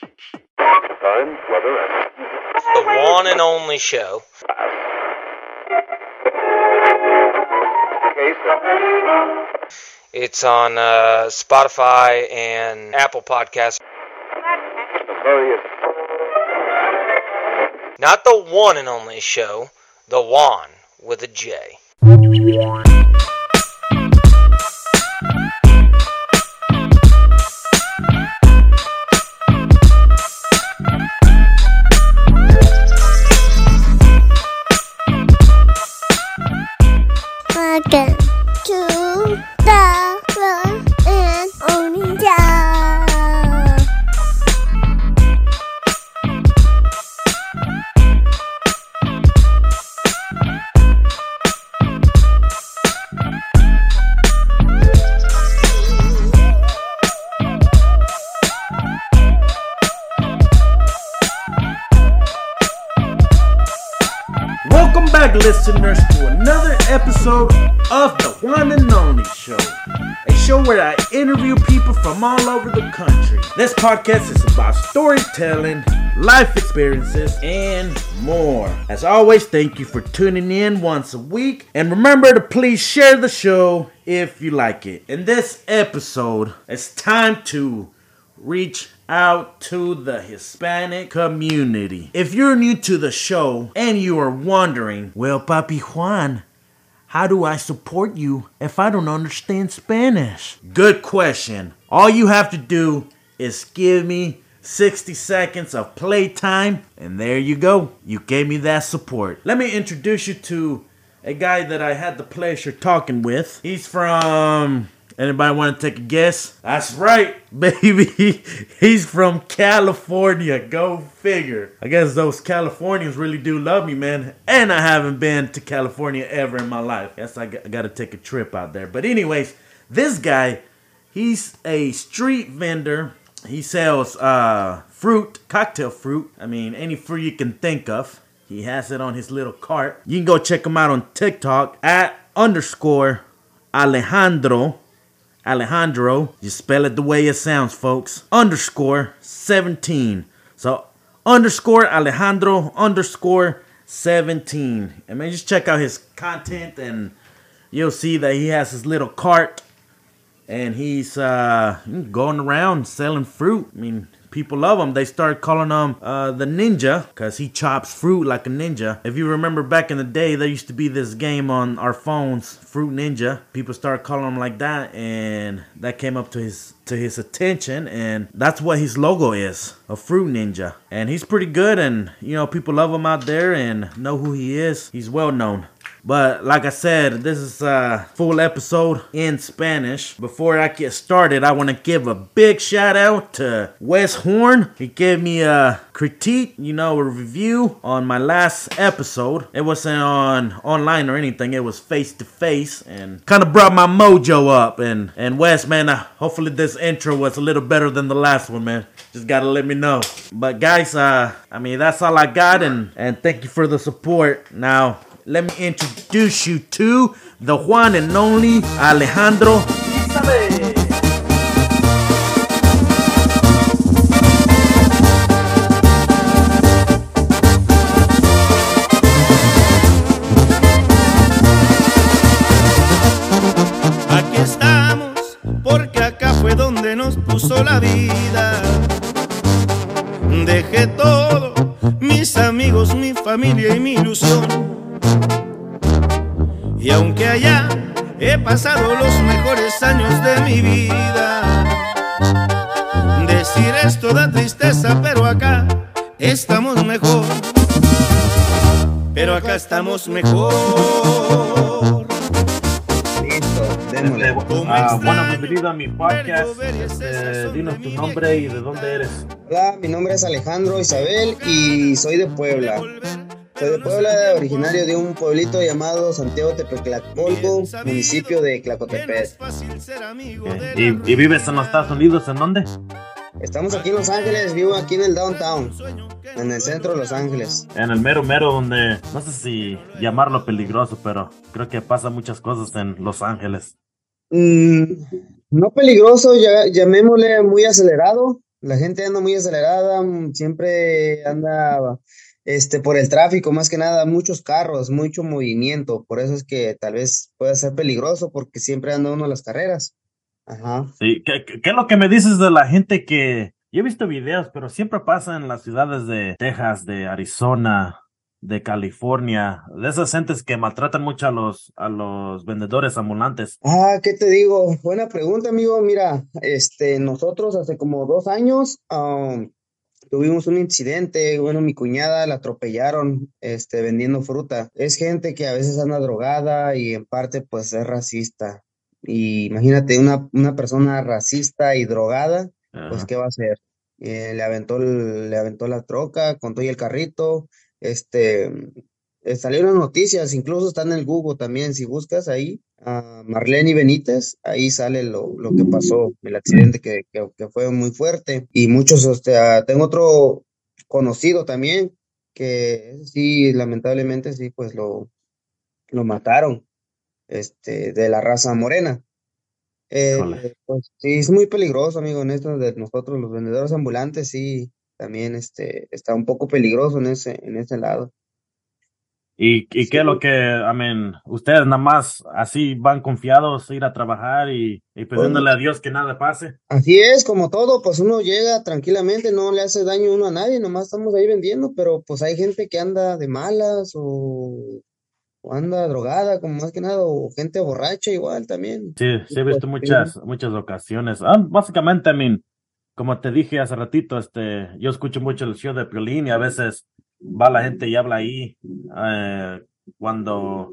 Time, weather, and The one and only show. It's on uh, Spotify and Apple Podcasts. Not the one and only show, the Juan with a J. podcast is about storytelling, life experiences, and more. As always, thank you for tuning in once a week. And remember to please share the show if you like it. In this episode, it's time to reach out to the Hispanic community. If you're new to the show and you are wondering, well, Papi Juan, how do I support you if I don't understand Spanish? Good question. All you have to do is give me 60 seconds of playtime, and there you go. You gave me that support. Let me introduce you to a guy that I had the pleasure talking with. He's from. Anybody want to take a guess? That's right, baby. He's from California. Go figure. I guess those Californians really do love me, man. And I haven't been to California ever in my life. Guess I got to take a trip out there. But, anyways, this guy, he's a street vendor. He sells uh, fruit, cocktail fruit. I mean, any fruit you can think of. He has it on his little cart. You can go check him out on TikTok at underscore Alejandro. Alejandro, you spell it the way it sounds, folks. Underscore 17. So underscore Alejandro underscore 17. And mean, just check out his content and you'll see that he has his little cart and he's uh, going around selling fruit. I mean, people love him. They start calling him uh, the ninja because he chops fruit like a ninja. If you remember back in the day, there used to be this game on our phones, Fruit Ninja. People start calling him like that, and that came up to his to his attention, and that's what his logo is, a fruit ninja. And he's pretty good, and you know people love him out there and know who he is. He's well known. But like I said, this is a full episode in Spanish. Before I get started, I want to give a big shout out to Wes Horn. He gave me a critique, you know, a review on my last episode. It wasn't on online or anything. It was face to face and kind of brought my mojo up. And and Wes, man, uh, hopefully this intro was a little better than the last one, man. Just gotta let me know. But guys, uh, I mean that's all I got, and and thank you for the support. Now let me introduce you to the one and only Alejandro Isabel. Aquí estamos, porque acá fue donde nos puso la vida. Dejé todo, mis amigos, mi familia y mi ilusión. Y aunque allá he pasado los mejores años de mi vida, decir esto da tristeza, pero acá estamos mejor. Pero acá estamos mejor. Ah, bueno, extraño bienvenido a mi podcast. Este, dinos tu nombre y de dónde eres. Hola, mi nombre es Alejandro Isabel y soy de Puebla. Soy de Puebla, originario de un pueblito llamado Santiago Tepeclacolco, municipio de Clacotepec. ¿Y, y vives en los Estados Unidos? ¿En dónde? Estamos aquí en Los Ángeles, vivo aquí en el downtown, en el centro de Los Ángeles. En el mero mero donde, no sé si llamarlo peligroso, pero creo que pasa muchas cosas en Los Ángeles. Mm, no peligroso, ya- llamémosle muy acelerado, La gente anda muy acelerada, mm, siempre anda este, por el tráfico, más que nada, muchos carros, mucho movimiento. Por eso es que tal vez pueda ser peligroso porque siempre anda uno a las carreras. Ajá. Sí, ¿qué, qué- es lo que me dices de la gente que... Yo he visto videos, pero siempre pasa en las ciudades de Texas, de Arizona, de California, de esas gentes que maltratan mucho a los, a los vendedores ambulantes. Ah, ¿qué te digo? Buena pregunta, amigo. Mira, este, nosotros hace como dos años, um, tuvimos un incidente. Bueno, mi cuñada la atropellaron, este, vendiendo fruta. Es gente que a veces anda drogada y en parte, pues, es racista. Y imagínate, una, una persona racista y drogada, pues. ¿qué va a hacer? Eh, le aventó, el- le aventó la troca con todo y el carrito. Este, eh, salieron noticias, incluso están en el Google también, si buscas ahí a Marlene Benítez, ahí sale lo, lo que pasó, el accidente que, que, que fue muy fuerte. Y muchos, o sea, tengo otro conocido también, que sí, lamentablemente sí, pues lo, lo mataron, este, de la raza morena. Eh, pues sí, es muy peligroso, amigo, en esto de nosotros, los vendedores ambulantes, sí, también este, está un poco peligroso en ese, en ese lado. ¿Y, y Sí. qué es lo que, I mean, ustedes nada más así van confiados a ir a trabajar y, y pidiéndole a Dios que nada pase? Así es, como todo, pues uno llega tranquilamente, no le hace daño uno a nadie, nomás estamos ahí vendiendo, pero pues hay gente que anda de malas o, o anda drogada, como más que nada, o gente borracha igual también. Sí, sí he Pues, visto muchas, muchas ocasiones. Ah, básicamente, I mean, como te dije hace ratito, este, yo escucho mucho el show de Piolín y a veces va la gente y habla ahí eh, cuando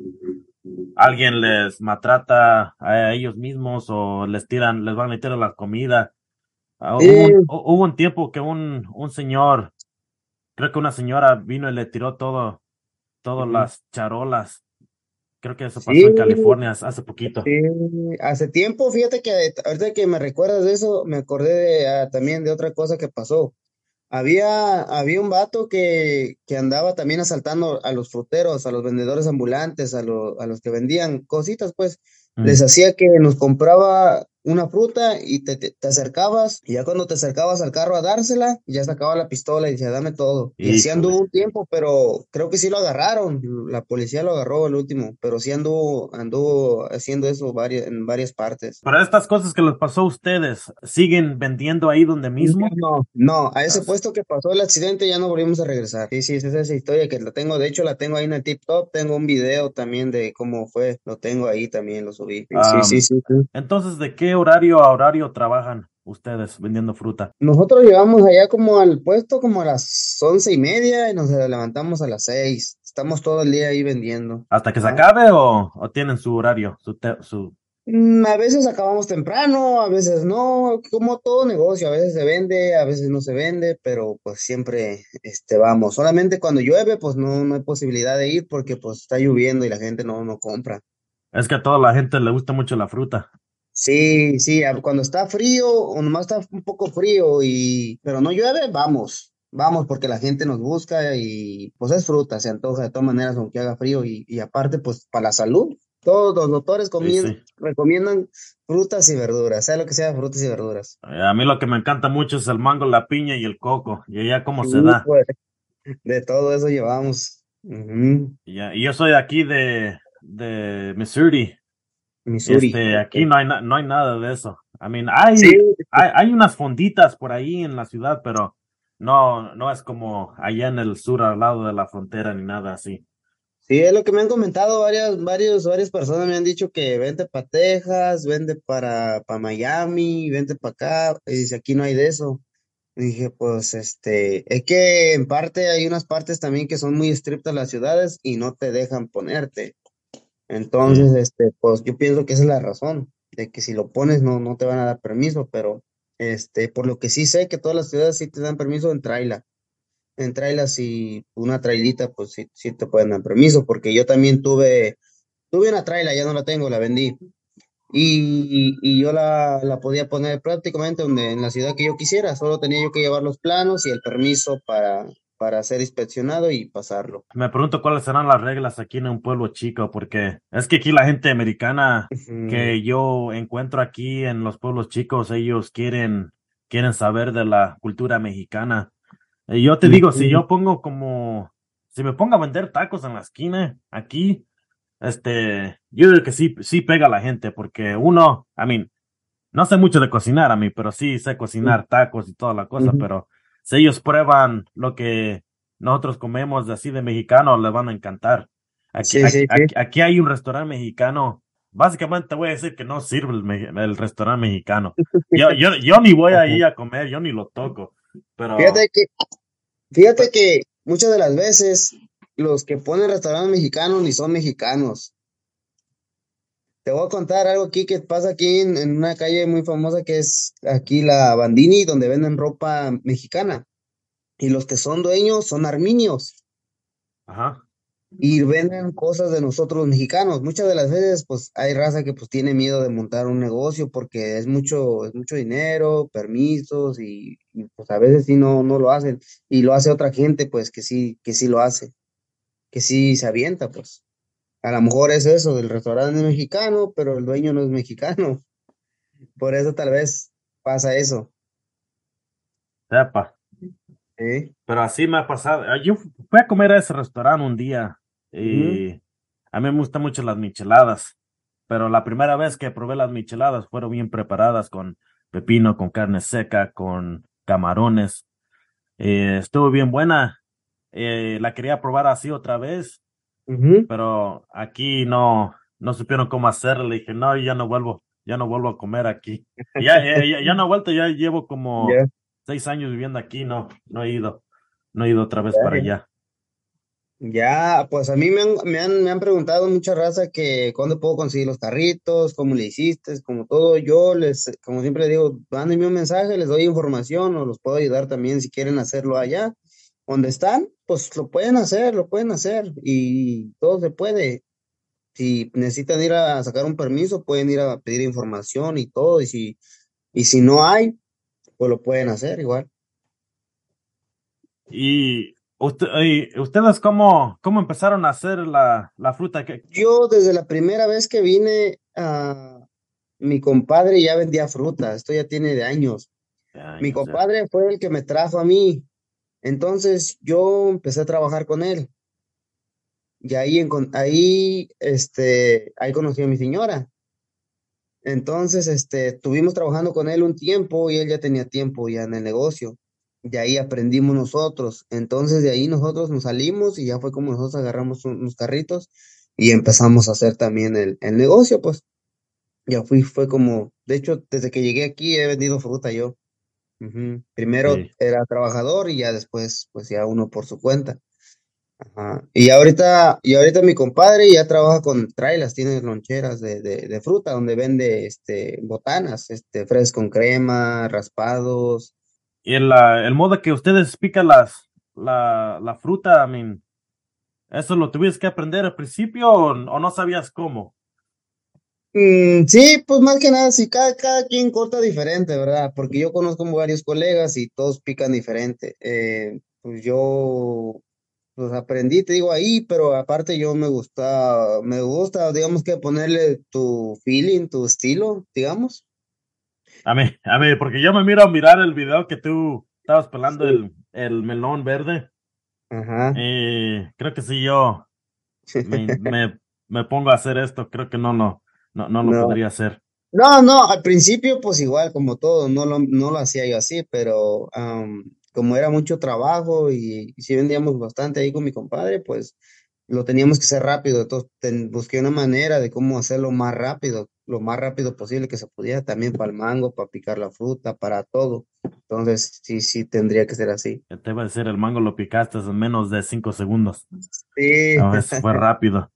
alguien les maltrata a ellos mismos o les tiran, les van a tirar la comida. Ah, Sí. hubo, un, hu- hubo un tiempo que un, un señor, creo que una señora vino y le tiró todo, todas las charolas. Creo que eso pasó Sí. en California hace poquito. Sí, hace tiempo, fíjate que ahorita que me recuerdas de eso, me acordé de, ah, también de otra cosa que pasó. Había, había un vato que, que andaba también asaltando a los fruteros, a los vendedores ambulantes, a, lo- a los que vendían cositas, pues. Mm. Les hacía que nos compraba una fruta y te, te, te acercabas, y ya cuando te acercabas al carro a dársela, ya sacaba la pistola y decía, dame todo. Y Híjole. anduvo un tiempo, pero creo que sí lo agarraron, la policía lo agarró el último, pero sí anduvo, anduvo haciendo eso varias, en varias partes. Para estas cosas que les pasó a ustedes, ¿siguen vendiendo ahí donde mismo? No, no, a ese Ah. puesto que pasó el accidente ya no volvimos a regresar. Sí, sí, esa es esa historia que la tengo, de hecho la tengo ahí en el tip top, tengo un video también de cómo fue, lo tengo ahí también, lo subí. Sí, sí, sí, sí. Entonces, ¿de qué horario a horario trabajan ustedes vendiendo fruta? Nosotros llegamos allá como al puesto como a las once y media y nos levantamos a las seis. Estamos todo el día ahí vendiendo. ¿Hasta que se Ah. acabe o, o tienen su horario? Su, te- su... Mm, A veces acabamos temprano, a veces no, como todo negocio, a veces se vende, a veces no se vende, pero pues siempre este, vamos. Solamente cuando llueve, pues no, no hay posibilidad de ir porque pues está lloviendo y la gente no, no compra. Es que a toda la gente le gusta mucho la fruta. Sí, sí, cuando está frío o nomás está un poco frío y pero no llueve, vamos, vamos porque la gente nos busca y pues es fruta, se antoja de todas maneras aunque haga frío y, y aparte pues para la salud, todos los doctores sí. recomiendan frutas y verduras, sea lo que sea, frutas y verduras. Eh, A mí lo que me encanta mucho es el mango, la piña y el coco. Y allá cómo se da. pues, de todo eso llevamos. Y, ya- y yo soy de aquí de, de Missouri. Missouri. Este, aquí no hay, no hay nada de eso. I mean, hay, Sí, hay, hay unas fonditas por ahí en la ciudad, pero no, no es como allá en el sur al lado de la frontera ni nada así. Sí, es lo que me han comentado varias, varios, varias personas me han dicho que vente para Texas, vente para, para Miami, vente para acá, y dice aquí no hay de eso. Y dije, pues, este, es que en parte hay unas partes también que son muy estrictas las ciudades y no te dejan ponerte. Entonces, este, pues yo pienso que esa es la razón, de que si lo pones no, no te van a dar permiso, pero, este, por lo que sí sé que todas las ciudades sí te dan permiso en traila en trailas y una trailita, pues sí, sí te pueden dar permiso, porque yo también tuve, tuve una traila, ya no la tengo, la vendí. Y, y yo la, la podía poner prácticamente donde, en la ciudad que yo quisiera, solo tenía yo que llevar los planos y el permiso para, para ser inspeccionado y pasarlo. Me pregunto cuáles serán las reglas aquí en un pueblo chico, porque es que aquí la gente americana Ujú. que yo encuentro aquí en los pueblos chicos, ellos quieren quieren saber de la cultura mexicana. Y yo te digo, si yo pongo como, si me pongo a vender tacos en la esquina, aquí, este, yo creo que sí, sí pega a la gente, porque uno, I mean, no sé mucho de cocinar a mí, pero sí sé cocinar tacos y toda la cosa, Ujú. pero si ellos prueban lo que nosotros comemos así de mexicano, les van a encantar. Aquí, Sí, aquí, sí, aquí- hay un restaurante mexicano. Básicamente te voy a decir que no sirve el, restaurante mexicano. Yo, yo, yo ni voy ahí a comer, yo ni lo toco. Pero Fíjate que, fíjate que muchas de las veces los que ponen restaurantes mexicanos ni son mexicanos. Te voy a contar algo aquí que pasa aquí en, en una calle muy famosa que es aquí la Bandini, donde venden ropa mexicana. Y los que son dueños son arminios ajá. y venden cosas de nosotros los mexicanos. Muchas de las veces, pues, hay raza que pues tiene miedo de montar un negocio porque es mucho, es mucho dinero, permisos y, y, pues a veces sí no, no lo hacen. Y lo hace otra gente, pues, que sí, que sí lo hace, que sí se avienta, pues. A lo mejor es eso, del restaurante es mexicano, pero el dueño no es mexicano. Por eso tal vez pasa eso. Sepa. ¿eh? Pero así me ha pasado. Ah, Yo fui a comer a ese restaurante un día y a mí me gustan mucho las micheladas. Pero la primera vez que probé las micheladas fueron bien preparadas con pepino, con carne seca, con camarones. Eh, estuvo bien buena. Eh, la quería probar así otra vez, Pero aquí no, no supieron cómo hacerlo. Le dije, no, ya no vuelvo, ya no vuelvo a comer aquí. Ya, ya, ya, ya no he vuelto, ya llevo como seis años viviendo aquí, no, no he ido, no he ido otra vez para allá. Ya, pues a mí me han, me han, me han preguntado mucha raza que cuándo puedo conseguir los carritos, cómo le hiciste, como todo. Yo les, como siempre digo, mándenme un mensaje, les doy información o los puedo ayudar también si quieren hacerlo allá. Donde están, pues lo pueden hacer, lo pueden hacer y todo se puede. Si necesitan ir a sacar un permiso, pueden ir a pedir información y todo. Y si, y si no hay, pues lo pueden hacer igual. Y, usted, y ustedes cómo, cómo empezaron a hacer la, la fruta que Yo desde la primera vez que vine a mi compadre ya vendía fruta, esto ya tiene de años. Mi Años, compadre fue el que me trajo a mí, entonces yo empecé a trabajar con él. Y ahí, ahí, este, ahí conocí a mi señora. Entonces, este, estuvimos trabajando con él un tiempo y él ya tenía tiempo ya en el negocio. De ahí aprendimos nosotros. Entonces, de ahí nosotros nos salimos y ya fue como nosotros agarramos un- unos carritos y empezamos a hacer también el, el negocio, pues. Ya fui, fue como, de hecho, desde que llegué aquí he vendido fruta yo. Primero Sí. era trabajador y ya después, pues ya uno por su cuenta. Ajá. Y ahorita, y ahorita mi compadre ya trabaja con trailas, tiene loncheras de, de, de fruta donde vende este botanas, este fresco con crema, raspados. Y el, el modo que ustedes pican las, la, la fruta, I mean, ¿eso lo tuviste que aprender al principio o, o no sabías cómo? Mm, sí, pues más que nada, sí, cada, cada quien corta diferente, ¿verdad? Porque yo conozco varios colegas y todos pican diferente. Eh, pues yo pues aprendí, te digo ahí, pero aparte yo me gusta, me gusta, digamos que ponerle tu feeling, tu estilo, digamos. A mí, a mí, porque yo me miro a mirar el video que tú estabas pelando Sí. el, el melón verde. Ajá. Y creo que si yo me, me, me pongo a hacer esto, creo que no, no, no, no lo No. podría hacer. No, no, al principio pues igual como todo, no lo, no lo hacía yo así, pero am, como era mucho trabajo y, y sí vendíamos bastante ahí con mi compadre, pues lo teníamos que hacer rápido, entonces ten- busqué una manera de cómo hacerlo más rápido, lo más rápido posible que se pudiera, también para el mango, para picar la fruta, para todo. Entonces sí, sí tendría que ser así. Te iba a decir, el mango lo picaste en menos de cinco segundos. Sí. No, eso fue rápido.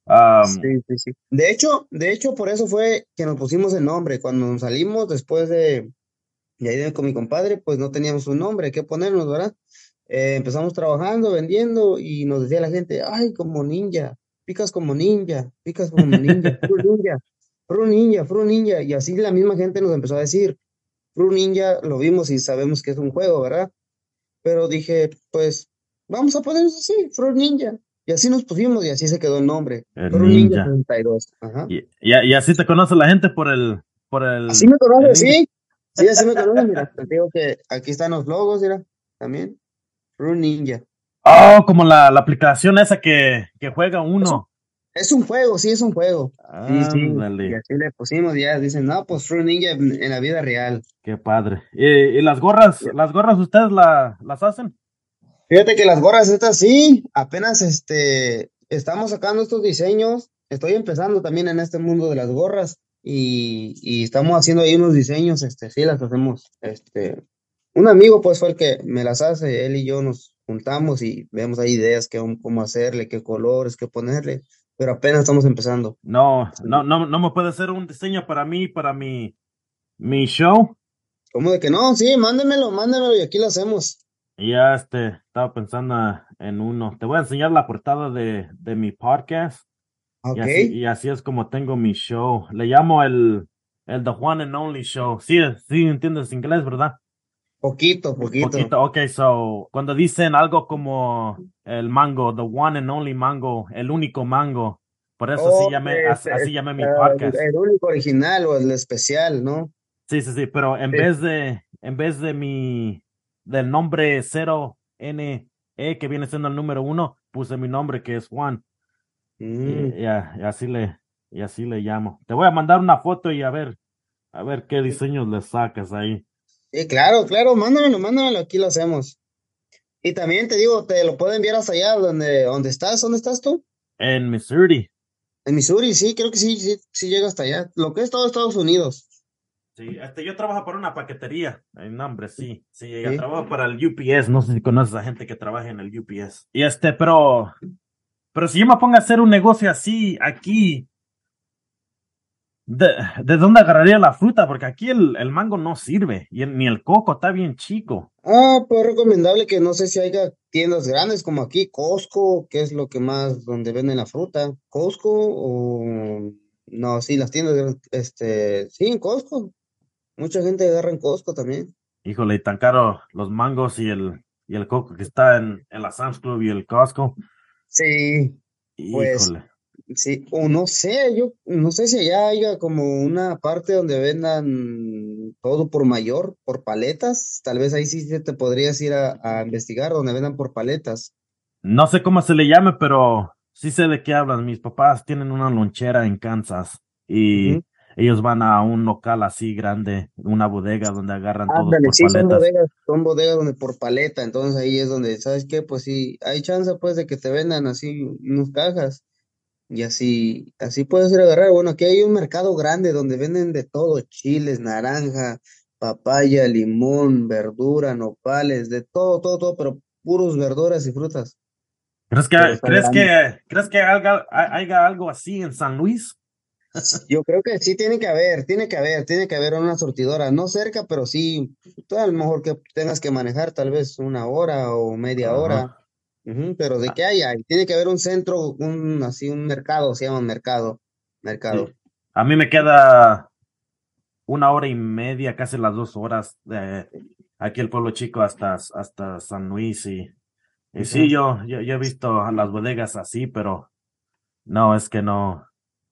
Sí, sí, sí. De hecho, de hecho, por eso fue que nos pusimos el nombre. Cuando nos salimos después de, de ahí con mi compadre, pues no teníamos un nombre que ponernos, ¿verdad? Eh, empezamos trabajando, vendiendo, y nos decía la gente, ay, como ninja, picas como ninja, picas como ninja, Fruit ninja, Fruit ninja, Fruit ninja. Y así la misma gente nos empezó a decir, Fruit ninja, lo vimos y sabemos que es un juego, ¿verdad? Pero dije, pues, vamos a ponernos así, Fruit ninja. Y así nos pusimos y así se quedó el nombre. El Fruit Ninja ninja. 32. Ajá. y, y, y así te conoce la gente por el, por el, Así me ninja. sí. Sí, así me conocen, mira. Te digo que aquí están los logos, mira, también. Rune Ninja. Oh, como la, la aplicación esa que, que juega uno. Es un juego, sí, es un juego. Sí, sí. Y así le pusimos, ya dicen, no, pues Rune Ninja en, en la vida real. qué padre. ¿Y, y las gorras, las gorras ustedes la, las hacen? Fíjate que las gorras estas sí, apenas este, estamos sacando estos diseños. Estoy empezando también en este mundo de las gorras y, y estamos haciendo ahí unos diseños, este, sí, las hacemos. Este, un amigo pues fue el que me las hace, él y yo nos juntamos y vemos ahí ideas que cómo hacerle, qué colores, qué ponerle, pero apenas estamos empezando. No, no, no, no me puede hacer un diseño para mí, para mi, mi show. ¿Cómo de que no? Sí, mándemelo, mándemelo y aquí lo hacemos. Ya este, estaba pensando en uno. Te voy a enseñar la portada de, de mi podcast. Ok. Y así, y así es como tengo mi show. Le llamo el, el The One and Only Show. Sí, sí entiendes inglés, ¿verdad? Poquito, poquito. Poquito. Ok, so, cuando dicen algo como el mango, The One and Only Mango, el único mango. Por eso así Oh, llamé, es- así, así es, llamé mi eh, podcast. El único original o el especial, ¿no? Sí, sí, sí, pero en Sí. vez de, en vez de mi, del nombre 0NE, que viene siendo el número uno, puse mi nombre que es Juan. Mm. Y, y así le, y así le llamo. Te voy a mandar una foto y a ver, a ver qué diseños le sacas ahí. Sí, claro, claro, mándamelo, mándamelo, aquí lo hacemos. Y también te digo, te lo puedo enviar hasta allá donde, donde estás, ¿dónde estás tú? En Missouri. En Missouri, sí, creo que sí, sí, sí llega hasta allá. Lo que es todo Estados Unidos. Sí, este, yo trabajo para una paquetería. En nombre, sí. Sí, yo Sí. trabajo para el UPS. No sé si conoces a gente que trabaja en el UPS. Y este, pero, pero si yo me pongo a hacer un negocio así, aquí, ¿de, de dónde agarraría la fruta? Porque aquí el, el mango no sirve. Y el- ni el coco está bien chico. Ah, pues recomendable que no sé si haya tiendas grandes como aquí, Costco, que es lo que más, donde venden la fruta. Costco o... No, sí, las tiendas, este, sí, en Costco. Mucha gente agarra en Costco también. Híjole, y tan caro los mangos y el, y el coco que está en, en la Sam's Club y el Costco. Sí, Pues, Híjole. Sí, o no sé, yo no sé si allá haya como una parte donde vendan todo por mayor, por paletas. Tal vez ahí sí se te podrías ir a, a investigar donde vendan por paletas. No sé cómo se le llame, pero sí sé de qué hablan. Mis papás tienen una lonchera en Kansas y ellos van a un local así grande, una bodega donde agarran todos Ándale, por sí, son paletas. bodegas, son bodegas donde por paleta, entonces ahí es donde, ¿sabes qué? Pues sí, hay chance pues de que te vendan así unas cajas y así, así puedes ir a agarrar. Bueno, aquí hay un mercado grande donde venden de todo, chiles, naranja, papaya, limón, verdura, nopales, de todo, todo, todo, pero puros verduras y frutas. ¿Crees que, crees que, crees que haya, haya algo así en San Luis? Yo creo que sí tiene que haber, tiene que haber, tiene que haber una surtidora, no cerca, pero sí, a lo mejor que tengas que manejar tal vez una hora o media hora, Pero de qué hay, hay, tiene que haber un centro, un así un mercado, se llama mercado, mercado. Sí. A mí me queda una hora y media, casi las dos horas de aquí el pueblo chico hasta, hasta San Luis y, y sí, yo, yo, yo he visto a las bodegas así, pero no, es que no,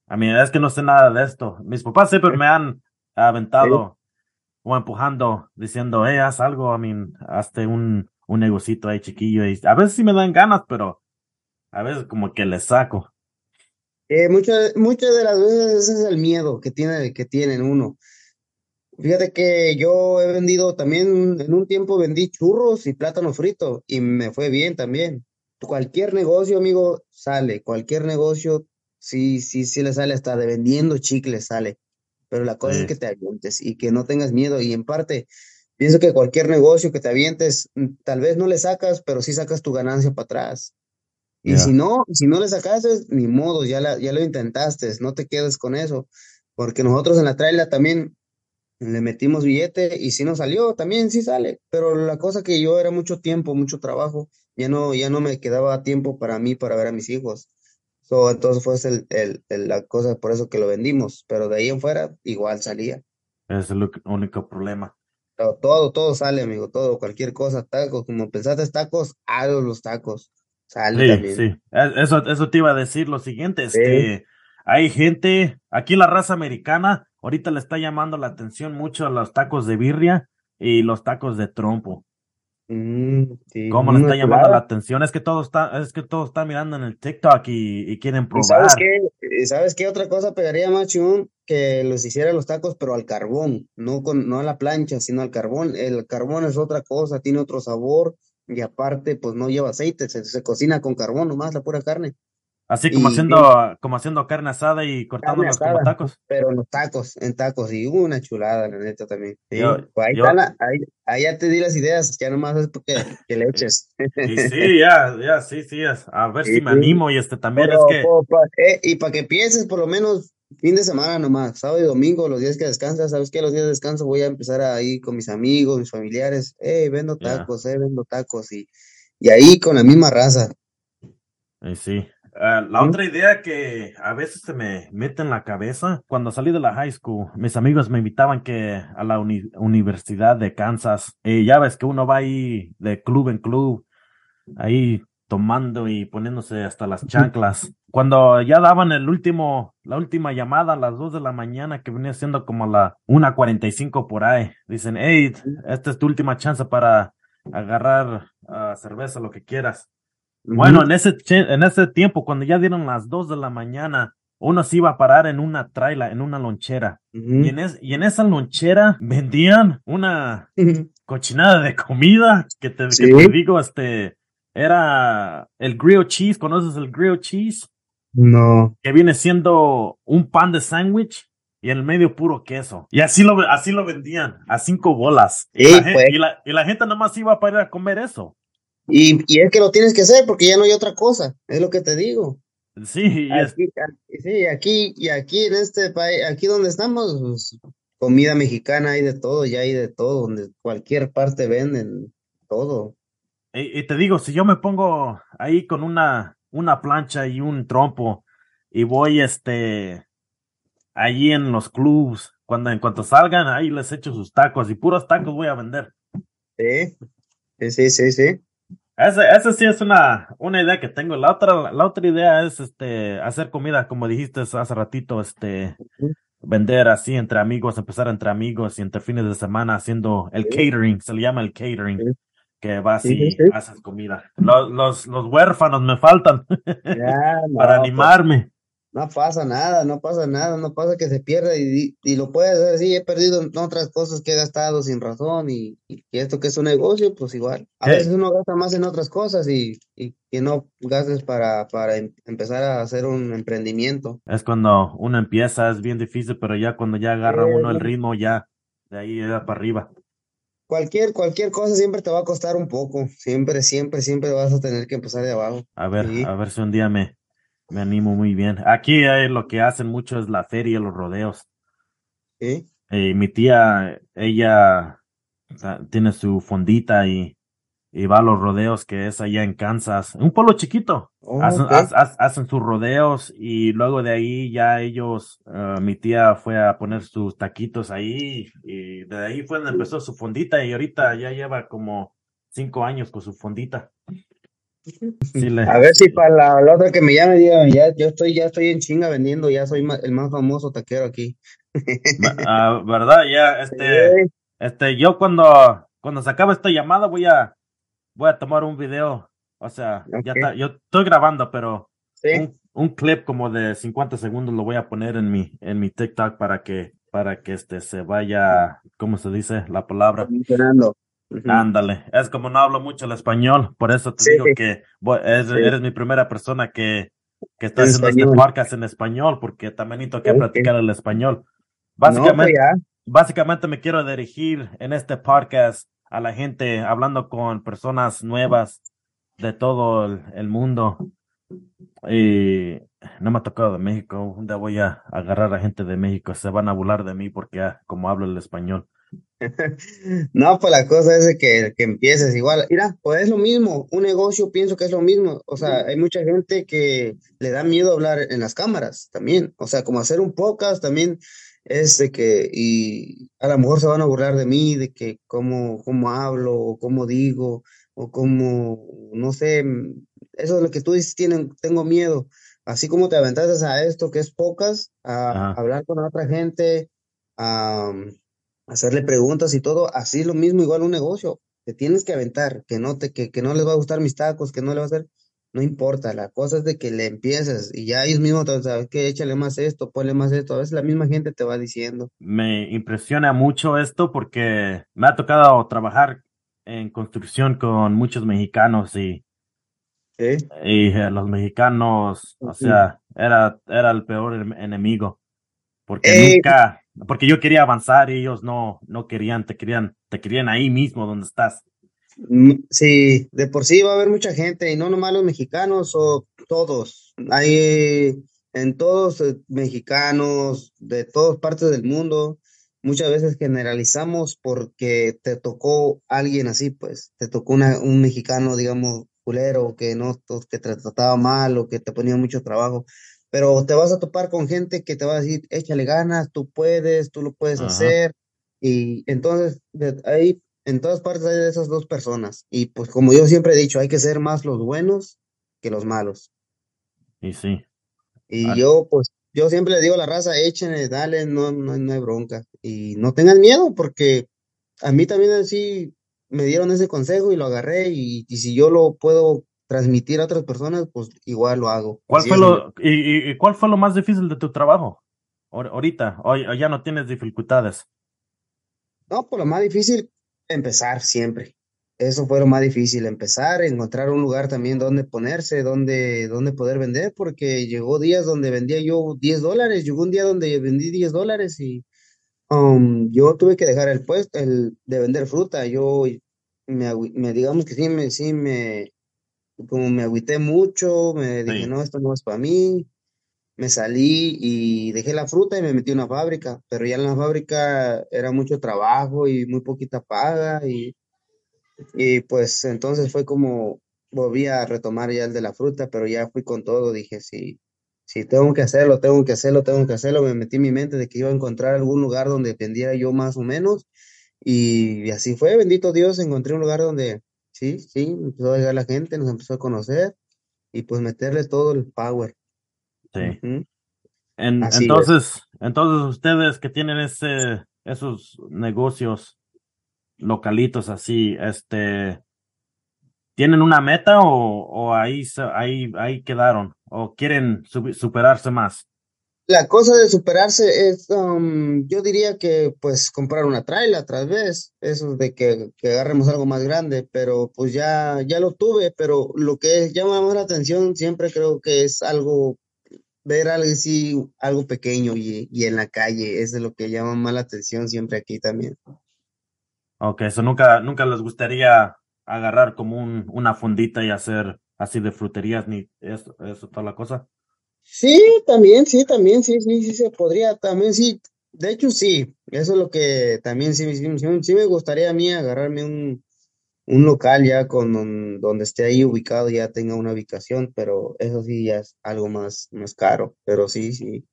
a mí es que no sé nada de esto. Mis papás siempre me han aventado o empujando diciendo, eh, haz algo, a mí, hazte un, un negocito ahí chiquillo y a veces sí me dan ganas, pero a veces como que le saco. Eh, muchas, muchas de las veces ese es el miedo que tiene, que tienen uno. Fíjate que yo he vendido también, en un tiempo vendí churros y plátano frito y me fue bien también. Cualquier negocio, amigo, sale. Cualquier negocio, sí, sí, sí le sale, hasta de vendiendo chicles sale. Pero la cosa Sí. es que te avientes y que no tengas miedo. Y en parte, pienso que cualquier negocio que te avientes, mm, tal vez no le sacas, pero sí sacas tu ganancia para atrás. Y si no, si no le sacaste, ni modo, ya, la, ya lo intentaste, no te quedes con eso. Porque nosotros en la traila también le metimos billete y si nos salió, también sí sale. Pero la cosa que yo era mucho tiempo, mucho trabajo, ya no, ya no me quedaba tiempo para mí, para ver a mis hijos. So, entonces fue el, el- el- la cosa por eso que lo vendimos. Pero de ahí en fuera, igual salía. Es el único problema. Todo, todo sale, amigo, todo, cualquier cosa, tacos, como pensaste tacos, hago los tacos. Sale Sí, también. sí. Eso, eso te iba a decir lo siguiente, es Sí. que hay gente, aquí la raza americana, ahorita le está llamando la atención mucho a los tacos de birria y los tacos de trompo. Mm, sí, ¿Cómo le está llamando la atención? Es que todo está, es que todo está mirando en el TikTok y, y quieren ¿Y probar. sabes qué? ¿Sabes qué otra cosa pegaría más chingón? Que los hiciera los tacos, pero al carbón, no con, no a la plancha, sino al carbón. El carbón es otra cosa, tiene otro sabor y aparte, pues no lleva aceite, se, se cocina con carbón nomás, la pura carne. Así como Y- haciendo, como haciendo carne asada y cortándolos como asada, tacos. pero en los tacos, en tacos, y una chulada, la neta también. Sí, Yo- pues ahí, yo- la- ahí, ahí ya te di las ideas, ya nomás es porque que le eches. Y sí, ya, ya, sí, sí. A ver si me sí. animo y este también Pero, es que, pa- eh, y para que pienses por lo menos fin de semana nomás, sábado y domingo, los días que descansas, ¿sabes qué? Los días de descanso voy a empezar a ir con mis amigos, mis familiares, eh, vendo tacos, eh, vendo tacos, y, y ahí con la misma raza. sí. Ah, la otra idea que a veces se me mete en la cabeza, cuando salí de la high school, mis amigos me invitaban que a la uni- Universidad de Kansas, y ya ves que uno va ahí de club en club, ahí tomando y poniéndose hasta las chanclas. Cuando ya daban el último, la última llamada a las 2 de la mañana, que venía siendo como la 1.45 por ahí, dicen, hey, esta es tu última chance para agarrar ah, cerveza, lo que quieras. Bueno, en ese, en ese tiempo, cuando ya dieron las 2 de la mañana, uno se iba a parar en una traila, en una lonchera. Y en, es- y en esa lonchera vendían una cochinada de comida que te, que te digo, este, era el grilled cheese, ¿conoces el grilled cheese? No. Que viene siendo un pan de sándwich y en el medio puro queso. Y así lo, así lo vendían, a cinco bolas. Sí, la, pues. y, la, y la gente nomás iba para ir a comer eso. Y, y es que lo tienes que hacer porque ya no hay otra cosa, es lo que te digo. Sí, y es- Aquí, aquí- sí, aquí y aquí en este país, aquí donde estamos, pues, comida mexicana hay de todo, ya hay de todo, donde cualquier parte venden todo. Y, y te digo, si yo me pongo ahí con una, una plancha y un trompo y voy este allí en los clubs, cuando en cuanto salgan, ahí les echo sus tacos y puros tacos voy a vender. Sí, sí, sí, sí. Esa, esa sí es una, una idea que tengo. La otra, la otra idea es este hacer comida, como dijiste hace ratito, este vender así entre amigos, empezar entre amigos y entre fines de semana haciendo el Sí. catering, se le llama el catering, Sí. Que vas Sí, y sí, sí. haces comida. Los, los, los huérfanos me faltan Ya, no, para pues, animarme. no pasa nada, no pasa nada, no pasa que se pierda y, y lo puedes hacer así, he perdido en otras cosas que he gastado sin razón y, y esto que es un negocio, pues igual. A Sí. veces uno gasta más en otras cosas y, y que no gastes para, para em- empezar a hacer un emprendimiento. Es cuando uno empieza, es bien difícil, pero ya cuando ya agarra Sí, uno el sí. ritmo, ya de ahí ya para arriba. Cualquier, cualquier cosa siempre te va a costar un poco, siempre, siempre, siempre vas a tener que empezar de abajo. A ver, Sí. a ver si un día me, me animo muy bien. Aquí eh, lo que hacen mucho es la feria, los rodeos. ¿sí? Eh, mi tía, ella tiene su fondita y, y va a los rodeos que es allá en Kansas, un pueblo chiquito. Oh, hacen, ok. ha- ha- hacen sus rodeos y luego de ahí ya ellos, eh, mi tía fue a poner sus taquitos ahí y de ahí fue donde empezó su fondita y ahorita ya lleva como cinco años con su fondita. Sí le- A ver si para la, la otra que me llame, diga, ya, yo estoy, ya estoy en chinga vendiendo, ya soy ma- el más famoso taquero aquí. Ah, ¿Verdad? Ya, este, Sí, este, yo cuando, cuando se acabe esta llamada voy a, voy a tomar un video. O sea, ya Ok. está, yo estoy grabando, pero sí. un, un clip como de 50 segundos lo voy a poner en mi, en mi TikTok para que, para que este se vaya, ¿cómo se dice la palabra? Funcionando. Ujú. Ándale, es como no hablo mucho el español, por eso te Sí, digo que voy- es- Sí. eres mi primera persona que, que está En haciendo este español. podcast en español, porque también necesito que Ok. practicar el español. No, pues Básicamente, ya. básicamente me quiero dirigir en este podcast a la gente, hablando con personas nuevas de todo el, mundo. No me ha tocado de México. Un voy a agarrar a gente de México. Se van a burlar de mí porque ah, como hablo el español. No, pues la cosa es de que, que empieces igual. Mira, pues es lo mismo. Un negocio pienso que es lo mismo. O sea, hay mucha gente que le da miedo hablar en las cámaras también. O sea, como hacer un podcast también es de que, y a lo mejor se van a burlar de mí, de que cómo, cómo hablo, o cómo digo, o cómo, no sé, mm, eso es lo que tú dices, tienen, tengo miedo. así como te aventaste a esto que es pocas, a hablar con otra gente, a um, hacerle preguntas y todo, así es lo mismo, igual un negocio, te tienes que aventar, que no te, que, que no les va a gustar mis tacos, que no le va a hacer, no importa, la cosa es de que le empieces y ya ellos mismos sabes que échale más esto, ponle más esto, a veces la misma gente te va diciendo. Me impresiona mucho esto porque me ha tocado trabajar en construcción con muchos mexicanos y, y eh, los mexicanos, o sea, era, era el peor en- enemigo. Porque Eh, nunca, porque yo quería avanzar y ellos no, no querían, te querían, te querían ahí mismo donde estás. Mm, Sí, de por sí va a haber mucha gente, y no nomás los mexicanos, o todos. Hay en todos eh, mexicanos, de todas partes del mundo. Muchas veces generalizamos porque te tocó alguien así, pues, te tocó una- un mexicano, digamos, culero, que no, que te trataba mal o que te ponía mucho trabajo. Pero te vas a topar con gente que te va a decir, échale ganas, tú puedes, tú lo puedes Ajá. hacer. Y entonces, de ahí en todas partes hay de esas dos personas. Y pues como yo siempre he dicho, hay que ser más los buenos que los malos. Y sí, Y Ah. yo, pues, yo siempre le digo a la raza, échenle, dale, no, no, no hay bronca. Y no tengan miedo, porque a mí también así me dieron ese consejo y lo agarré. Y, y si yo lo puedo transmitir a otras personas, pues igual lo hago. ¿cuál Así fue lo, y, cuál fue lo más difícil de tu trabajo? Ahor- Ahorita, o ya no tienes dificultades. No, pues lo más difícil, empezar siempre. Eso fue lo más difícil, empezar, encontrar un lugar también donde ponerse, donde, donde poder vender, porque llegó días donde vendía yo 10 dólares, llegó un día donde vendí 10 dólares y um, yo tuve que dejar el puesto, el de vender fruta. Yo me, digamos que sí, me, sí, me, como me agüité mucho, me dije, Sí. no, esto no es para mí. Me salí y dejé la fruta y me metí a una fábrica, pero ya en la fábrica era mucho trabajo y muy poquita paga y, y pues entonces fue como volví a retomar ya el de la fruta, pero ya fui con todo, dije, sí, sí, tengo que hacerlo, tengo que hacerlo, tengo que hacerlo, me metí en mi mente de que iba a encontrar algún lugar donde vendiera yo más o menos y, así fue, bendito Dios, encontré un lugar donde sí, sí, empezó a llegar la gente, nos empezó a conocer y pues meterle todo el power. Sí. Ujú. En- Así es. entonces, entonces ustedes que tienen ese, esos negocios localitos así, este, ¿tienen una meta o, o ahí, ahí, ahí quedaron? ¿O quieren superarse más? La cosa de superarse es, um, yo diría que pues comprar una traila otra vez, eso de que, que agarremos algo más grande, pero pues ya, ya lo tuve, pero lo que llama más la atención siempre creo que es algo, ver algo así, algo pequeño y, y en la calle, es de lo que llama más la atención siempre aquí también. Ok, eso nunca, nunca les gustaría agarrar como un, una fundita y hacer así de fruterías ni eso, eso, toda la cosa. Sí, también, sí, también, sí, sí, sí se podría, también sí, de hecho sí, eso es lo que también sí, sí, sí, sí me gustaría a mí agarrarme un, un local ya con un- donde esté ahí ubicado, ya tenga una ubicación, pero eso sí ya es algo más, más caro, pero sí, sí,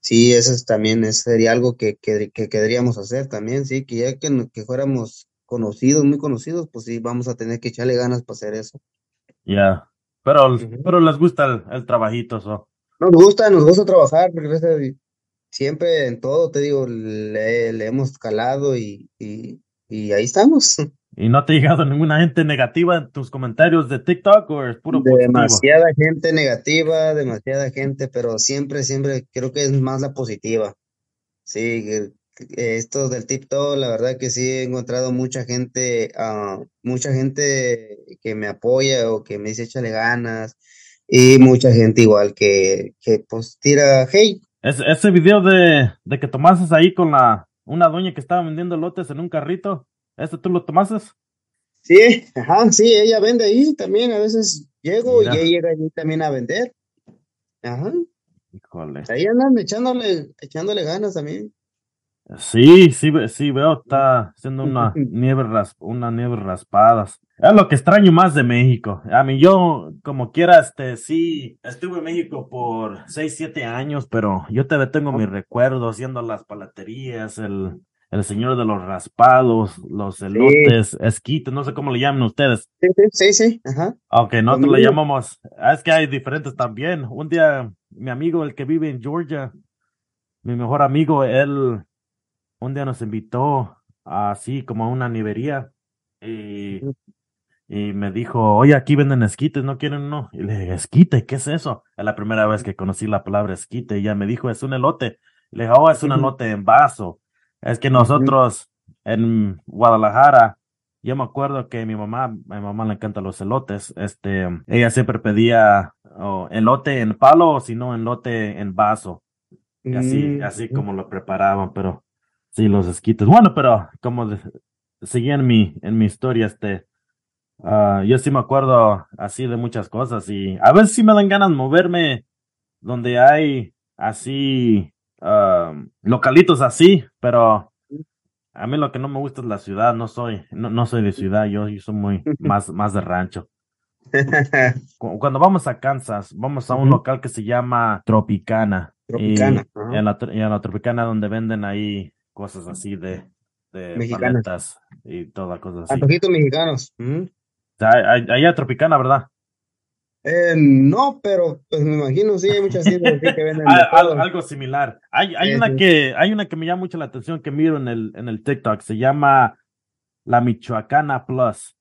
sí, eso es también es- sería algo que, que, que querríamos hacer también, sí, que ya que, que fuéramos conocidos, muy conocidos, pues sí, vamos a tener que echarle ganas para hacer eso. Ya, pero, pero les gusta el, el trabajito, so. Nos gusta, nos gusta trabajar, porque siempre en todo, te digo, le, le hemos calado y, y, y ahí estamos. ¿Y no te ha llegado ninguna gente negativa en tus comentarios de TikTok o es puro positivo? Demasiada gente negativa, demasiada gente, pero siempre, siempre creo que es más la positiva. Sí, esto del TikTok, la verdad que sí he encontrado mucha gente, ah, mucha gente que me apoya o que me dice échale ganas y mucha gente igual que, que pues tira hate. Es- ese video de, de que tomases ahí con la una doña que estaba vendiendo lotes en un carrito, ¿ese tú lo tomases? Sí, ajá, sí, ella vende ahí también, a veces llego Mira. y ella llega allí también a vender. Ajá, Híjole. ahí andan echándole, echándole ganas también. Sí, sí, sí veo, está haciendo una nieve ras, una nieve raspadas. Es lo que extraño más de México. A mí yo, como quiera, este, sí, estuve en México por seis, siete años, pero yo te tengo mis recuerdos, a las palaterías, el, el señor de los raspados, los elotes, esquites, no sé cómo le llaman ustedes. Sí, sí, sí, sí, ajá. Aunque nosotros le llamamos, ah, es que hay diferentes también. Un día, mi amigo, el que vive en Georgia, mi mejor amigo, él un día nos invitó así como a una nevería y, y me dijo, oye, aquí venden esquites, ¿no quieren uno? Y le dije, esquite, ¿qué es eso? Es la primera vez que conocí la palabra esquite y ella me dijo, es un elote. Le dije, oh, es un elote en vaso. Es que nosotros en Guadalajara, yo me acuerdo que mi mamá, mi mamá le encantan los elotes, este, ella siempre pedía oh, elote en palo o si no, elote en vaso. Y así, Mm, así como lo preparaban, pero sí, los esquites. Bueno, pero como de- seguía en mi, en mi historia, este, ah, yo sí me acuerdo así de muchas cosas y a veces sí me dan ganas moverme donde hay así, ah, localitos así, pero a mí lo que no me gusta es la ciudad, no soy, no, no soy de ciudad, yo, yo soy muy más, más de rancho. Cu- Cuando vamos a Kansas, vamos a un local que se llama Tropicana. Tropicana, Y en la, tr- y en la Tropicana donde venden ahí cosas así de, de Mexicanas. y todas cosas así. Antojitos mexicanos. O sea, Allá Tropicana, ¿verdad? Eh, no, pero pues me imagino, sí, hay muchas tiendas así que venden de Al- algo similar. Hay, hay Sí, una sí. que, hay una que me llama mucho la atención que miro en el, en el TikTok. Se llama la Michoacana Plus.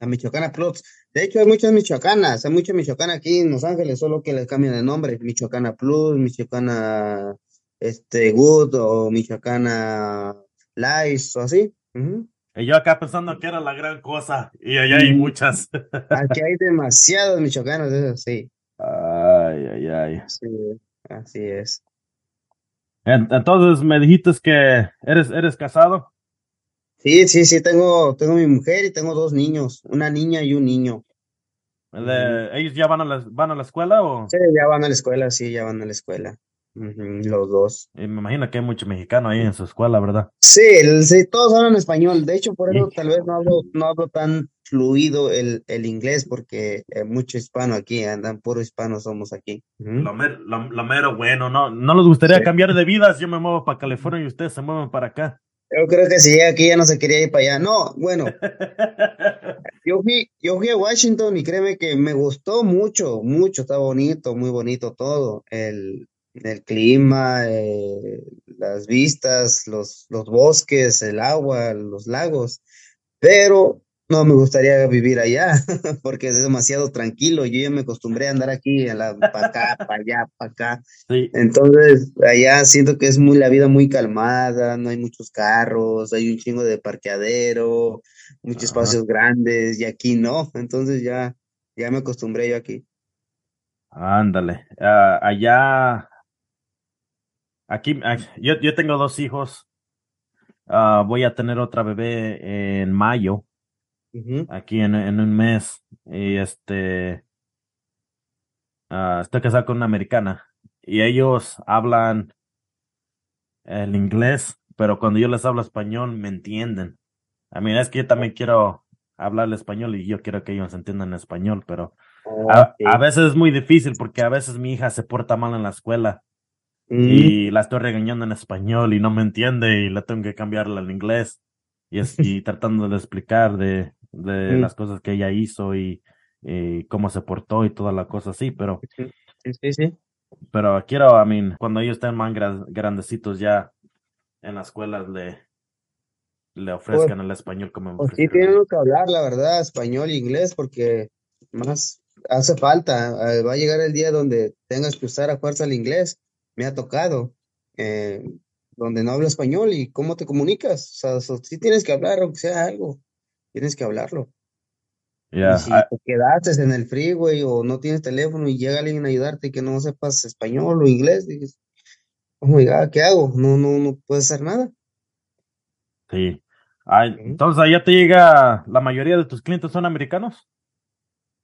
La Michoacana Plus. De hecho, hay muchas michoacanas, hay mucha michoacana aquí en Los Ángeles, solo que les cambian el nombre. Michoacana Plus, Michoacana este, Good o Michoacana Lice o así. Ujú. Y yo acá pensando que era la gran cosa. Y allá hay muchas. Aquí hay demasiados michoacanos, eso sí. Ay, ay, ay. Sí, así es. En- Entonces me dijiste que eres, eres casado. Sí, sí, sí, tengo, tengo mi mujer y tengo dos niños, una niña y un niño. ¿Ellos ya van a la, van a la escuela o? Sí, ya van a la escuela, sí, ya van a la escuela. Los dos. Y me imagino que hay mucho mexicano ahí en su escuela, ¿verdad? Sí, el- sí, todos hablan español. De hecho, por eso tal vez no hablo, no hablo tan fluido el, el inglés, porque hay mucho hispano aquí, andan puro hispano somos aquí. Lo, mer- lo- lo mero bueno, ¿no? ¿No les gustaría Sí. cambiar de vidas? Yo me muevo para California y ustedes se mueven para acá. Yo creo que si llega aquí ya no se quería ir para allá. No, bueno, yo fui, yo fui a Washington y créeme que me gustó mucho, mucho, está bonito, muy bonito todo. El, el clima, eh, las vistas, los, los bosques, el agua, los lagos. Pero no me gustaría vivir allá porque es demasiado tranquilo. Yo ya me acostumbré a andar aquí, para acá, para allá, para acá. Sí, Entonces, allá siento que es muy la vida muy calmada, no hay muchos carros, hay un chingo de parqueadero, muchos Ajá. espacios grandes, y aquí no. Entonces ya, ya me acostumbré yo aquí. ándale. Ah, allá, aquí, ah, yo, yo tengo dos hijos. Ah, voy a tener otra bebé en mayo, aquí en, en un mes. Y este, ah, estoy casado con una americana. Y ellos hablan el inglés, pero cuando yo les hablo español me entienden. A mí es que yo también quiero hablar español y yo quiero que ellos entiendan español, pero a, veces es muy difícil porque a veces mi hija se porta mal en la escuela y la estoy regañando en español y no me entiende y le tengo que cambiarla al inglés y, es, y tratando de explicar de, de Mm. las cosas que ella hizo y, y cómo se portó y toda la cosa así, pero sí, sí, sí. pero quiero, I mean, cuando ellos estén más gra- grandecitos ya en la escuela le, le ofrezcan el español como Pues sí, tienen que hablar, la verdad, español e inglés, porque más hace falta. Eh, va a llegar el día donde tengas que usar a fuerza el inglés. Me ha tocado, eh, donde no hablo español y cómo te comunicas. O sea, so- sí tienes que hablar, aunque sea algo, tienes que hablarlo. Y Yeah, si I- te quedaste en el freeway o no tienes teléfono y llega alguien a ayudarte y que no sepas español o inglés, dices, oh my God, ¿qué hago? No, no, no puedes hacer nada. sí. Ay, entonces allá te llega, la mayoría de tus clientes son americanos,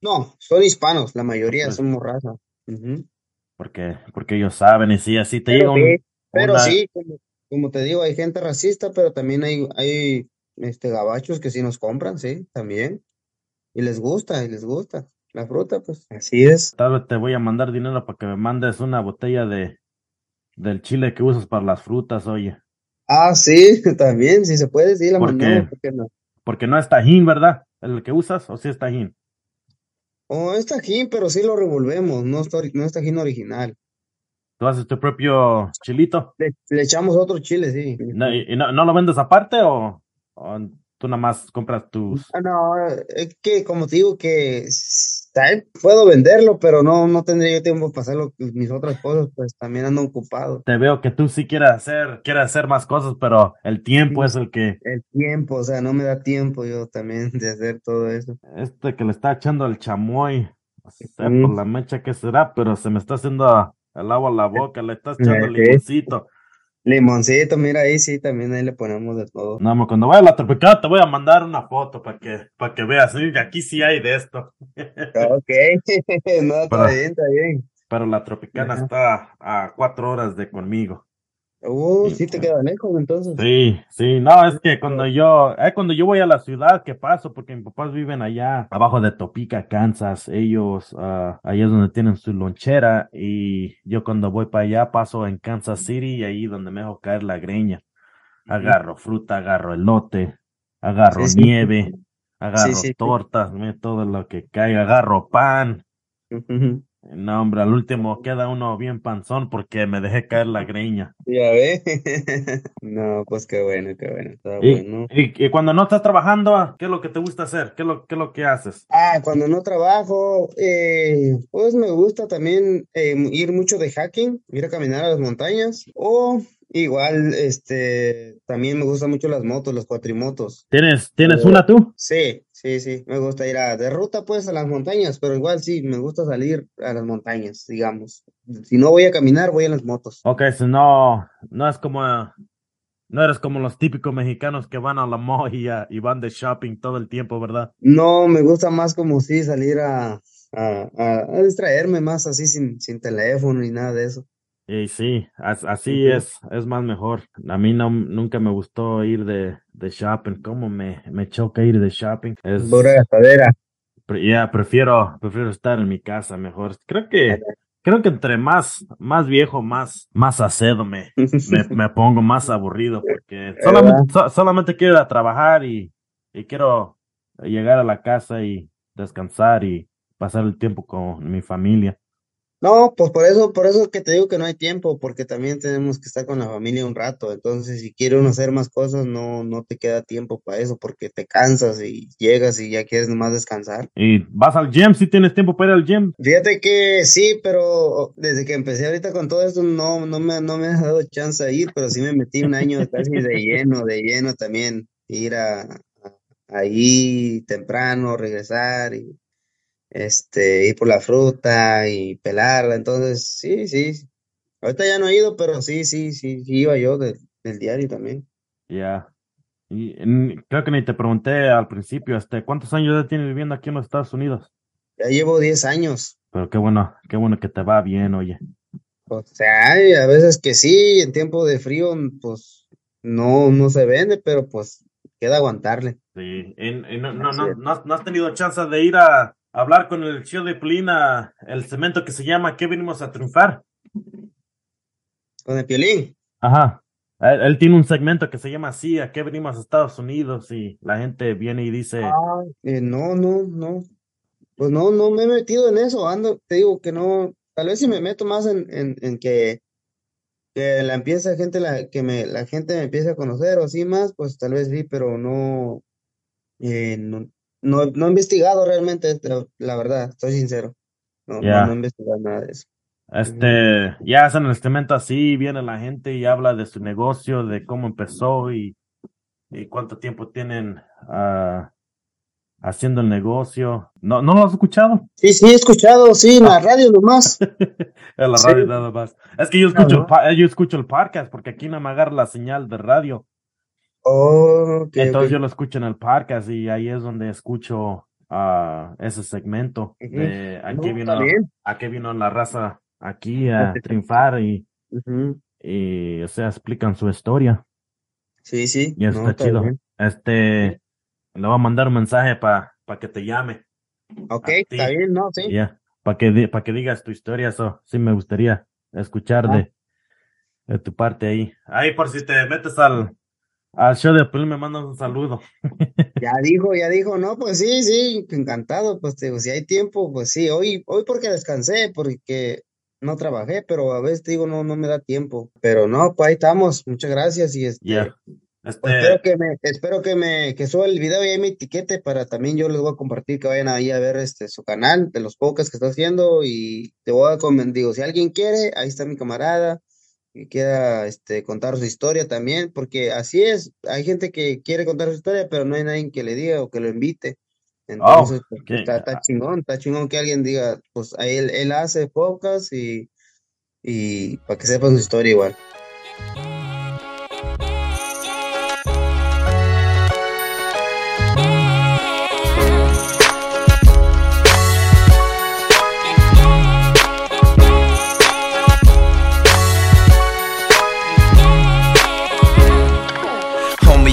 No, son hispanos, la mayoría Pues- somos raza. Porque, porque ellos saben y sí, así te Pero llega un, sí, pero una- sí, como, como te digo, hay gente racista, pero también hay, hay este gabachos que sí nos compran, sí, también. Y les gusta, y les gusta. La fruta, pues. Así es. tal vez te voy a mandar dinero para que me mandes una botella de del chile que usas para las frutas, oye. Ah, sí, también, si se puede, sí, la ¿Por mandamos, qué? ¿por qué no? Porque no es tajín, ¿verdad? ¿El que usas o sí es tajín? Oh, es tajín, pero sí lo revolvemos, no es, tori- no es tajín original. ¿Tú haces tu propio chilito? Le, le echamos otro chile, sí. No, ¿Y, y no, no lo vendes aparte o, o tú nada más compras tus... Ah, no, es que como te digo que tal- puedo venderlo, pero no, no tendría yo tiempo para hacerlo. Mis otras cosas, pues también ando ocupado. Te veo que tú sí quieres hacer, quieres hacer más cosas, pero el tiempo es el que... El tiempo, o sea, no me da tiempo yo también de hacer todo eso. Este que le está echando el chamoy, no sé por la mecha que será, pero se me está haciendo el agua a la boca, le estás echando Sí. limoncito. Limoncito, mira ahí sí, también ahí le ponemos de todo. No, cuando vaya a la tropical te voy a mandar una foto para que, para que veas, sí, aquí sí hay de esto. Ok, no, está bien, está bien. Pero la tropicana Ajá. está a cuatro horas de conmigo. Uh, sí te queda lejos entonces. Sí, sí, no, es que cuando yo, es cuando yo voy a la ciudad que paso, porque mis papás viven allá abajo de Topeka, Kansas, ellos, ah, ahí es donde tienen su lonchera y yo cuando voy para allá paso en Kansas City y ahí donde me dejo caer la greña. Agarro fruta, agarro elote, agarro Sí, sí. nieve, agarro sí, tortas, me- todo lo que caiga, agarro pan. Ujú. No, hombre, al último queda uno bien panzón porque me dejé caer la greña. Ya ve. No, pues qué bueno, qué bueno, está Y, bueno. y, y cuando no estás trabajando, ¿qué es lo que te gusta hacer? ¿Qué es lo, qué es lo que haces? Ah, cuando no trabajo, eh, pues me gusta también eh, ir mucho de hiking, ir a caminar a las montañas, o igual, este, también me gustan mucho las motos, las cuatrimotos. ¿Tienes, ¿tienes Eh, una tú? Sí, sí, sí, me gusta ir a, de ruta pues a las montañas, pero igual sí, me gusta salir a las montañas, digamos. Si no voy a caminar, voy en las motos. Ok, si no, no es como, no eres como los típicos mexicanos que van a la mall y, a- y van de shopping todo el tiempo, ¿verdad? No, me gusta más como sí salir a, a, a, a distraerme más así sin, sin teléfono ni nada de eso. Y sí, as- así es, es más mejor. A mí no, nunca me gustó ir de, de shopping. ¿Cómo me, me choca ir de shopping? Es, Pura gastadera. ya, prefiero, prefiero estar en mi casa mejor. Creo que, creo que entre más, más viejo, más, más acedo me, me, me pongo más aburrido porque solamente, so- solamente quiero ir a trabajar y, y quiero llegar a la casa y descansar y pasar el tiempo con mi familia. No, pues por eso, por eso que te digo que no hay tiempo, porque también tenemos que estar con la familia un rato. Entonces, si quiere uno hacer más cosas, no, no te queda tiempo para eso, porque te cansas y llegas y ya quieres nomás descansar. ¿Y vas al gym si tienes tiempo para ir al gym? Fíjate que sí, pero desde que empecé ahorita con todo esto, no, no me, no me ha dado chance de ir, pero sí me metí un año casi de lleno, de lleno también, ir a- ahí temprano, regresar y este, ir por la fruta y pelarla. Entonces, sí, sí. Ahorita ya no he ido, pero sí, sí, sí, sí iba yo del, del diario también. Ya. Y creo que ni te pregunté al principio, este, ¿cuántos años ya tienes viviendo aquí en los Estados Unidos? Ya llevo 10 años. Pero qué bueno, qué bueno que te va bien, oye. O sea, hay a veces que sí, en tiempo de frío, pues no, no se vende, pero pues queda aguantarle. Sí, no, no, no, es. no has, no has tenido chance de ir a hablar con el show de Plina, el cemento que se llama ¿Qué venimos a triunfar? Con el piolín. Ajá. Él, él tiene un segmento que se llama así, ¿a qué venimos a Estados Unidos? Y la gente viene y dice, Eh, no, no, no. Pues no, no me he metido en eso. Ando, te digo que no. Tal vez si me meto más en, en, en que, que la empieza gente, la, que me, la gente me empiece a conocer o así más, pues tal vez sí, pero no, eh, no, no, no he investigado realmente, la, verdad, estoy sincero. No, no, no he investigado nada de eso. este, ya hacen el segmento así, viene la gente y habla de su negocio, de cómo empezó y, y cuánto tiempo tienen ah, haciendo el negocio. ¿No, no lo has escuchado? Sí, sí, he escuchado, sí, en la radio nomás. En la Sí. radio nada más. Es que yo escucho, el Ajá. pa- yo escucho el podcast porque aquí no me agarra la señal de radio. Oh, Entonces yo lo escucho en el podcast y ahí es donde escucho ah, ese segmento de a qué vino, a qué vino la raza aquí a triunfar y, y o sea, explican su historia. Sí, sí, Y no, está chido. bien. Este, le voy a mandar un mensaje para que te llame. Ok, está bien, ¿no? Sí. Ya, para que, pa' que digas tu historia, eso sí me gustaría escuchar Ah. de, de tu parte ahí. Ahí por si te metes al, al show de Pelín me mandas un saludo. Ya dijo, ya dijo, no, pues sí, sí, encantado, pues te digo, si hay tiempo, pues sí, hoy, hoy porque descansé, porque no trabajé, pero a veces te digo, no, no me da tiempo, pero no, pues ahí estamos, muchas gracias y este, pues, Este, espero que me, espero que me, que suba el video y ahí me etiquete para también yo les voy a compartir que vayan ahí a ver este su canal de los podcasts que está haciendo y te voy a comentar, digo, si alguien quiere, ahí está mi camarada que quiera este, contar su historia también, porque así es, hay gente que quiere contar su historia, pero no hay nadie que le diga o que lo invite. Entonces, pues, está, está chingón, está chingón que alguien diga, pues él, él hace podcast y, y para que sepan su historia igual.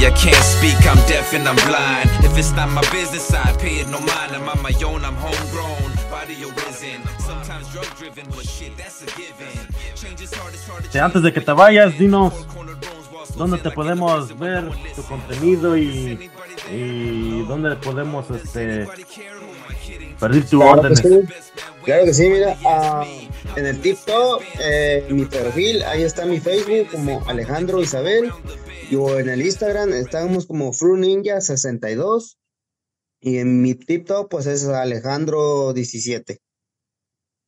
I can't speak, I'm deaf and I'm blind. If it's not my business, I pay it no mind. I'm on my own, I'm homegrown, body arisen. Sometimes drug driven, but shit, that's a given. Change is hard, it's hard to antes de que te vayas, dinos dónde te podemos ver tu contenido y, y dónde podemos este pedir tu Claro que órdenes. sí, claro que sí, mira, ah, en el TikTok, eh, mi perfil, ahí está mi Facebook como Alejandro Isabel, y o en el Instagram estamos como Fru Ninja 62, y en mi TikTok pues es Alejandro 17.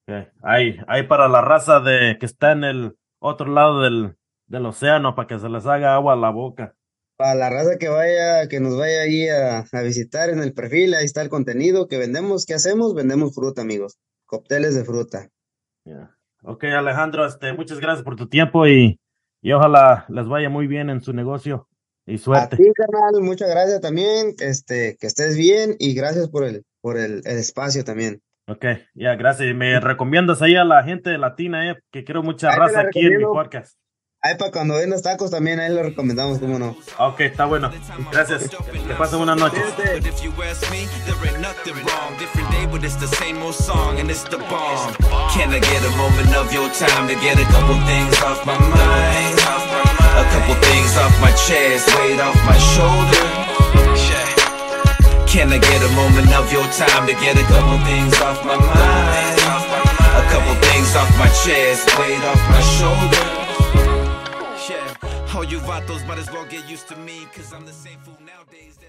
Ok, Ahí, ahí para la raza de que está en el otro lado del, del océano para que se les haga agua a la boca. Para la raza que vaya, que nos vaya ahí a, a visitar en el perfil, ahí está el contenido que vendemos, ¿qué hacemos? Vendemos fruta, amigos, cócteles de fruta. Ok, Alejandro, este, muchas gracias por tu tiempo y, y ojalá les vaya muy bien en su negocio y A suerte. ti, carnal, muchas gracias también, este, que estés bien y gracias por el, por el, el espacio también. Ok, ya, gracias. Y me recomiendas ahí a la gente latina, eh, que quiero mucha Ahí raza aquí en mi podcast. Ahí para cuando vendas tacos también, ahí lo recomendamos, cómo no. Ok, está bueno. Gracias. Que pasen buenas noches. Can I get a moment of your time to get a couple things off my mind? A couple things off my chest, weight off my shoulder. Can I get a moment of your time to get a couple things off my mind? A couple things off my chest, weight off my shoulder. Yeah, all you vatos might as well get used to me, cause I'm the same fool nowadays